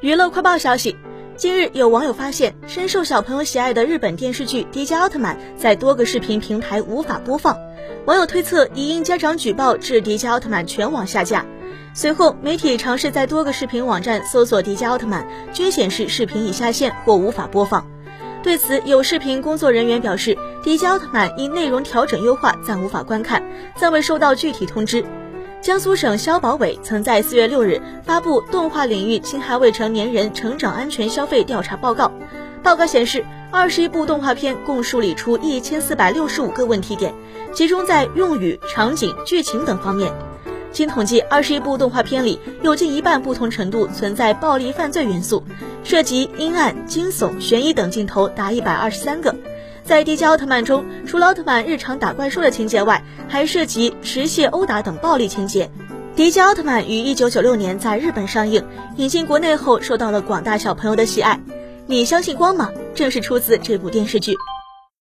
娱乐快报消息，近日有网友发现，深受小朋友喜爱的日本电视剧《迪迦奥特曼》在多个视频平台无法播放。网友推测，已因家长举报致《迪迦奥特曼》全网下架。随后，媒体尝试在多个视频网站搜索《迪迦奥特曼》，均显示视频已下线或无法播放。对此，有视频工作人员表示，《迪迦奥特曼》因内容调整优化，暂无法观看，暂未收到具体通知。江苏省消保委曾在四月六日发布动画领域侵害未成年人成长安全消费调查报告。报告显示，二十一部动画片共梳理出一千四百六十五个问题点，集中在用语、场景、剧情等方面。经统计，二十一部动画片里有近一半不同程度存在暴力犯罪元素，涉及阴暗、惊悚、悬疑等镜头达一百二十三个。在迪迦奥特曼中，除了奥特曼日常打怪兽的情节外，还涉及持械殴打等暴力情节。迪迦奥特曼于一九九六年在日本上映，引进国内后受到了广大小朋友的喜爱。你相信光吗？正是出自这部电视剧。